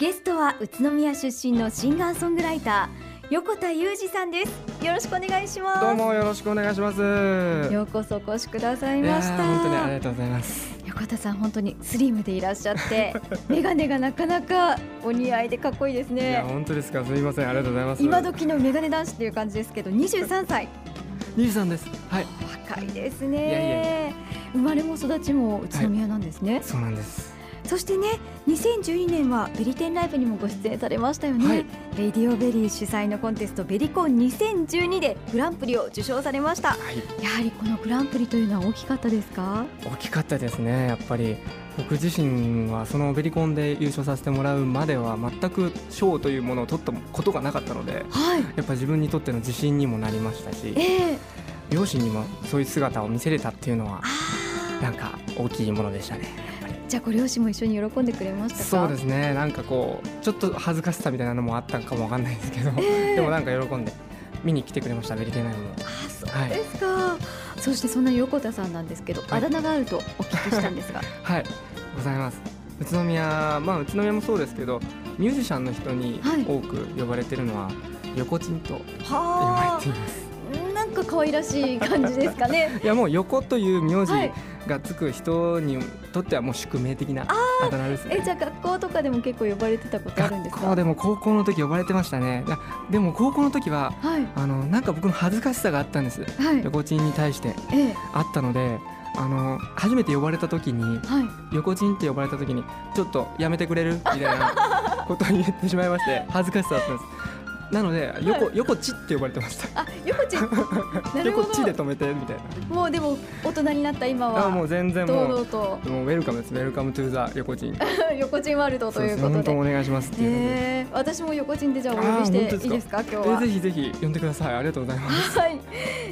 ゲストは宇都宮出身のシンガーソングライター横田裕二さんです。よろしくお願いします。どうもよろしくお願いします。ようこそお越しくださいました。本当にありがとうございます。横田さん本当にスリムでいらっしゃって メガネがなかなかお似合いでかっこいいですね。いや本当ですか。すみません。ありがとうございます。今時のメガネ男子っていう感じですけど23歳。23です。はい。若いですね。いやいや。生まれも育ちも宇都宮なんですね、はい、そうなんですそしてね2012年はベリテンライブにもご出演されましたよね、はい、レディオベリー主催のコンテストベリコン2012でグランプリを受賞されました、はい、やはりこのグランプリというのは大きかったですか？大きかったですね。やっぱり僕自身はそのベリコンで優勝させてもらうまでは全く賞というものを取ったことがなかったので、はい、やっぱ自分にとっての自信にもなりましたし、えー、両親にもそういう姿を見せれたっていうのはなんか大きいものでしたね。じゃあご両親も一緒に喜んでくれましたそうですね。なんかこうちょっと恥ずかしさみたいなのもあったかもわかんないですけど、えー、でもなんか喜んで見に来てくれましたベリテナイムもあそう。ですか、はい、そしてそんな横田さんなんですけど、はい、あだ名があるとお聞きしたんですが。はい。ございます。宇都宮まあ宇都宮もそうですけどミュージシャンの人に多く呼ばれてるのは、はい、横ちんと呼ばれています。なんか可愛らしい感じですかね。いやもう横という名字がつく人にとってはもう宿命的なあだ名ですね。えじゃあ学校とかでも結構呼ばれてたことあるんですか？学校でも高校の時呼ばれてましたね。でも高校の時は、はい、あのなんか僕の恥ずかしさがあったんです、はい、横チンに対して、ええ、あったのであの初めて呼ばれた時に、はい、横チンって呼ばれた時にちょっとやめてくれる？みたいなことを言ってしまいまして恥ずかしさだったんですなので横、はい、横地って呼ばれてました。あ横地？横地で止めてみたいな。もうでも大人になった今はもう全然もうもうウェルカムです welcome to the 横地。横地ワールドということで。お願いしますえー、私も横地でじゃあお呼びしていいですか？今日は、えー、ぜひぜひ呼んでください。ありがとうございます。はい、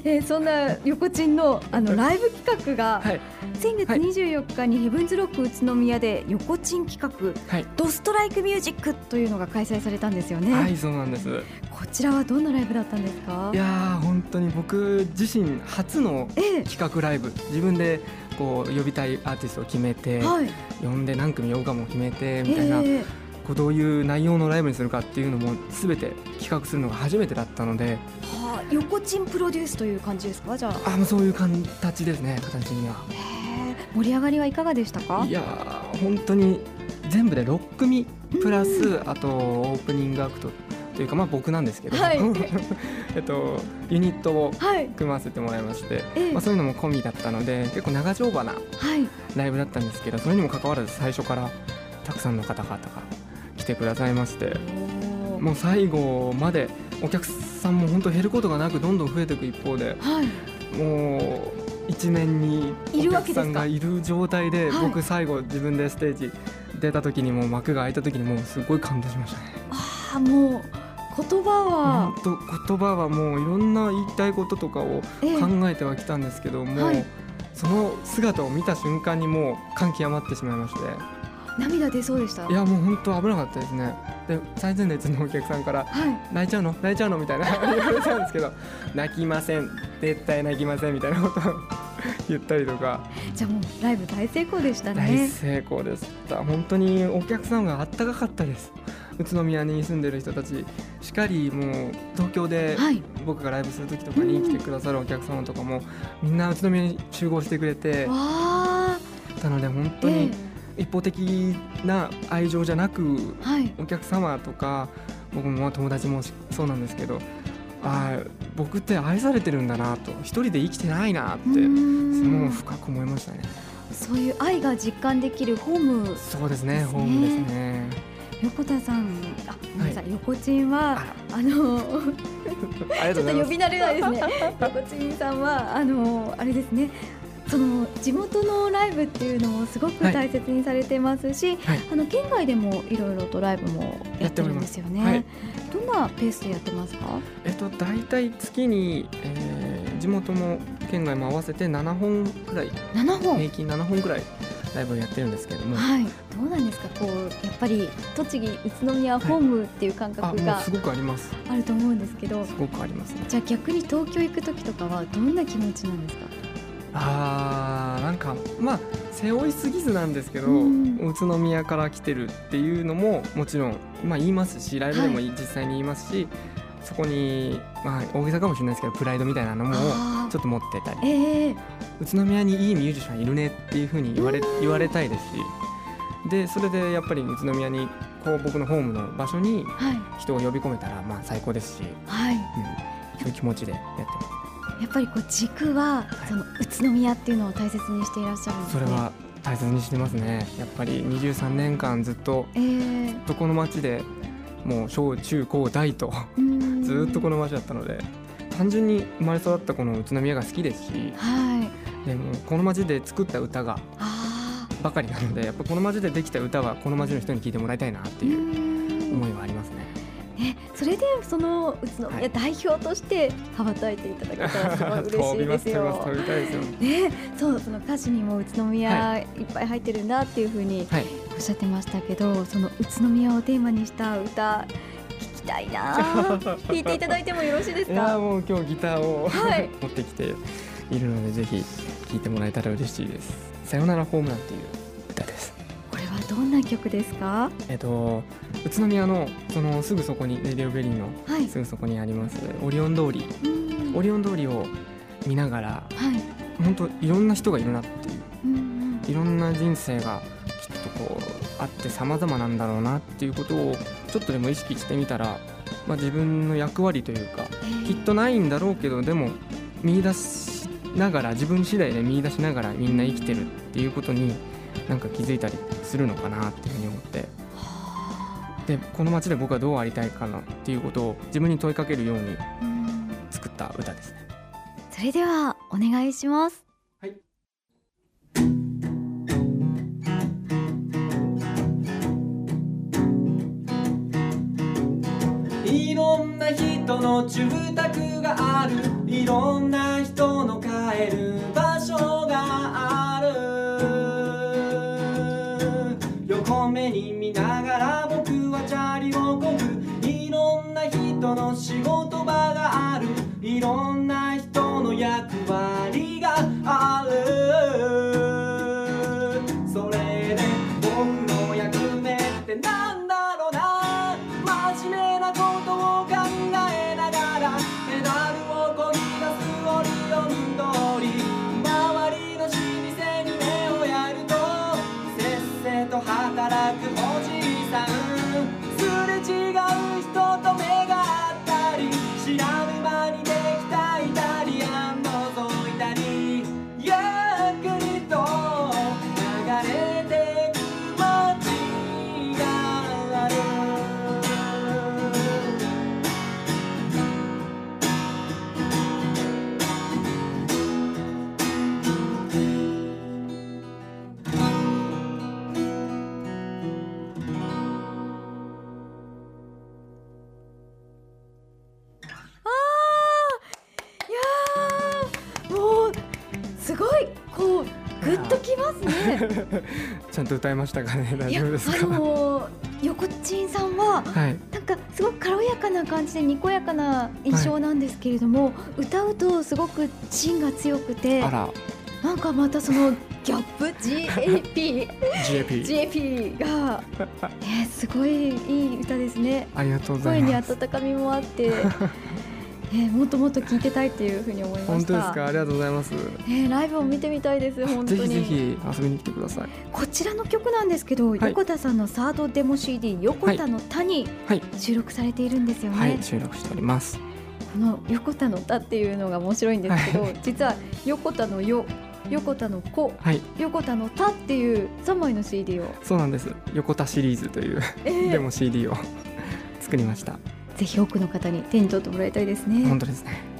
えー、そんな横地のあのライブ企画が、はい、先月24日にヘブンズロック宇都宮で横地企画、はい、ドストライクミュージックというのが開催されたんですよね。はいそうなんです。こちらはどんなライブだったんですか？いや本当に僕自身初の企画ライブ、ええ、自分でこう呼びたいアーティストを決めて、はい、呼んで何組呼ぶかも決めてみたいな、えこうどういう内容のライブにするかっていうのもすべて企画するのが初めてだったので、はあ、横チンプロデュースという感じですか？じゃあ。あそういう形ですね形には盛り上がりはいかがでしたか？いや本当に全部で6組プラスあとオープニングアクトというかまあ僕なんですけど、はい、えっとユニットを組ませてもらいまして、はい、まあ、そういうのも込みだったので結構長丁場なライブだったんですけど、それにもかかわらず最初からたくさんの方々が来てくださいましてもう最後までお客さんも本当減ることがなくどんどん増えていく一方で、はい、もう一面にお客さんがいる状態で僕最後自分でステージ出た時にも幕が開いた時にもうすごい感動しましたね。あもう言葉は本当言葉はもういろんな言いたいこととかを考えてはきたんですけども、はい、その姿を見た瞬間にもう感極まってしまいまして涙出そうでした？いやもう本当危なかったですね。で最前列のお客さんから「はい、泣いちゃうの？泣いちゃうの?」みたいな。言われたんですけど「泣きません。絶対泣きません」みたいなことを 言ったりとか。じゃあもうライブ大成功でしたね。大成功です本当にお客さんがあったかかったです。宇都宮に住んでる人たち。しかりもう東京で僕がライブする時とかに来てくださるお客様とかも、みんな宇都宮に集合してくれてたので本当に一方的な愛情じゃなく、お客様とか僕も友達もそうなんですけどあ僕って愛されてるんだなと一人で生きてないなってすごい深く思いましたね。そういう愛が実感できるホーム、ね、そうですねホームですね。横田さん、あ、ごめんなさい、はい、横チンは、あの ちょっと呼び慣れないですね。横チンさんは、あの、あれですね。その地元のライブっていうのをすごく大切にされてますし、はい、あの県外でもいろいろとライブもやってるんですよね。はい、どんなペースでやってますか？えっと大体月に、えー、地元も県外も合わせて7本くらい、7本？平均7本くらいライブをやってるんですけども、はい、どうなんですか？こうやっぱり栃木宇都宮ホームっていう感覚が、はい、すごくあります。あると思うんですけど。すごくあります、ね、じゃあ逆に東京行く時とかはどんな気持ちなんですか？あーなんかまあ背負いすぎずなんですけど、うん、宇都宮から来てるっていうのももちろん、まあ、言いますしライブでも実際に言いますし、はい、そこに、まあ、大げさかもしれないですけどプライドみたいなのもちょっと持ってたり、えー、宇都宮にいいミュージシャンいるねっていうふうに言われ言われたいですしでそれでやっぱり宇都宮にこう僕のホームの場所に人を呼び込めたらまあ最高ですし、はい。うん、そういう気持ちでやってます。やっぱりこう軸はその宇都宮っていうのを大切にしていらっしゃるんです、ね、それは大切にしてますね。やっぱり23年間ずっと、えー、ずっとこの町でもう小中高大とずっとこの町だったので単純に生まれ育ったこの宇都宮が好きですし、はい、でもこの町で作った歌がばかりなのでやっぱこの町でできた歌はこの町の人に聴いてもらいたいなっていう思いはありますね。ね、それでその宇都宮代表として羽ばたいていただけたらすごい嬉しいですよ。ね、そうその歌詞にも宇都宮いっぱい入ってるんだっていうふうにおっしゃってましたけど、はい、その宇都宮をテーマにした歌聞きたいな 弾いていただいてもよろしいですか？いやもう今日ギターを、はい、持ってきているのでぜひ聴いてもらえたら嬉しいです。さよならホームランっていう歌です。どんな曲ですか？えっと宇都宮のそのすぐそこにレディオベリーのすぐそこにあります、はい、オリオン通り。オリオン通りを見ながら、はい、本当いろんな人がいるなっていう、うんいろんな人生がきっとこうあって様々なんだろうなっていうことをちょっとでも意識してみたら、まあ、自分の役割というかきっとないんだろうけどでも見出しながら自分次第で見出しながらみんな生きてるっていうことになんか気づいたりするのかなっていうふうに思ってでこの街で僕はどうありたいかなっていうことを自分に問いかけるように作った歌ですね。それではお願いします。はい。いろんな人の住宅がある。いろんな人の帰る場所がある。目に見ながら人の仕事場がある。いろんな人の役 ちゃんと歌いましたかね？大丈夫ですか？あの横ちんさんは、はい、なんかすごく軽やかな感じでにこやかな印象なんですけれども、はい、歌うとすごく芯が強くてなんかまたそのギャップ？GAP GAP, GAP が、ね、すごいいい歌ですね。ありがとうございます。声に温かみもあってえー、もっともっと聞いてたいっていうふうに思いました。本当ですか？ありがとうございます、えー、ライブを見てみたいです本当に。ぜひぜひ遊びに来てください。こちらの曲なんですけど、はい、横田さんのサードデモ CD 横田の田に収録されているんですよね、はい、はい、収録しております。この横田の田っていうのが面白いんですけど、はい、実は横田のよ横田の子、はい、横田の田っていう3枚の CD を。そうなんです。横田シリーズという、えー、デモ CD を作りましたぜひ多くの方に手に取ってもらいたいですね。本当ですね。